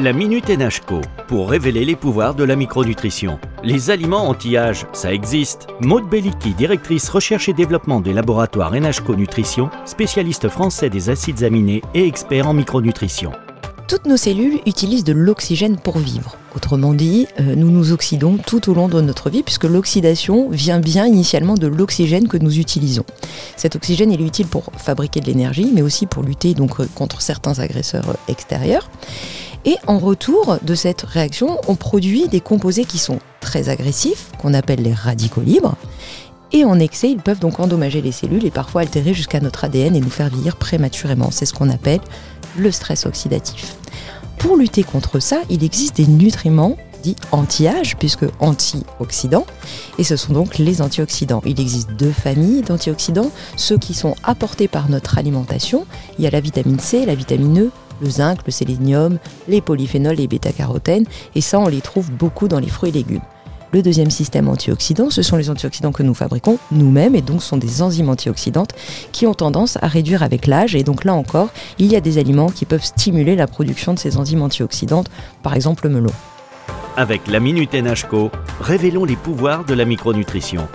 La Minute NHCO pour révéler les pouvoirs de la micronutrition. Les aliments anti-âge, ça existe. Maude Belliki, directrice recherche et développement des laboratoires NHCO Nutrition, spécialiste français des acides aminés et expert en micronutrition. Toutes nos cellules utilisent de l'oxygène pour vivre. Autrement dit, euh, nous nous oxydons tout au long de notre vie puisque l'oxydation vient bien initialement de l'oxygène que nous utilisons. Cet oxygène est utile pour fabriquer de l'énergie mais aussi pour lutter donc euh, contre certains agresseurs euh, extérieurs. Et en retour de cette réaction, on produit des composés qui sont très agressifs, qu'on appelle les radicaux libres. Et en excès, ils peuvent donc endommager les cellules et parfois altérer jusqu'à notre ADN et nous faire vieillir prématurément. C'est ce qu'on appelle le stress oxydatif. Pour lutter contre ça, il existe des nutriments dits anti-âge, puisque antioxydants, et ce sont donc les antioxydants. Il existe deux familles d'antioxydants, ceux qui sont apportés par notre alimentation. Il y a la vitamine C, la vitamine E, le zinc, le sélénium, les polyphénols, les bêta-carotènes, et ça on les trouve beaucoup dans les fruits et légumes. Le deuxième système antioxydant, ce sont les antioxydants que nous fabriquons nous-mêmes et donc sont des enzymes antioxydantes qui ont tendance à réduire avec l'âge. Et donc là encore, il y a des aliments qui peuvent stimuler la production de ces enzymes antioxydantes, par exemple le melon. Avec la Minute NHCO, révélons les pouvoirs de la micronutrition.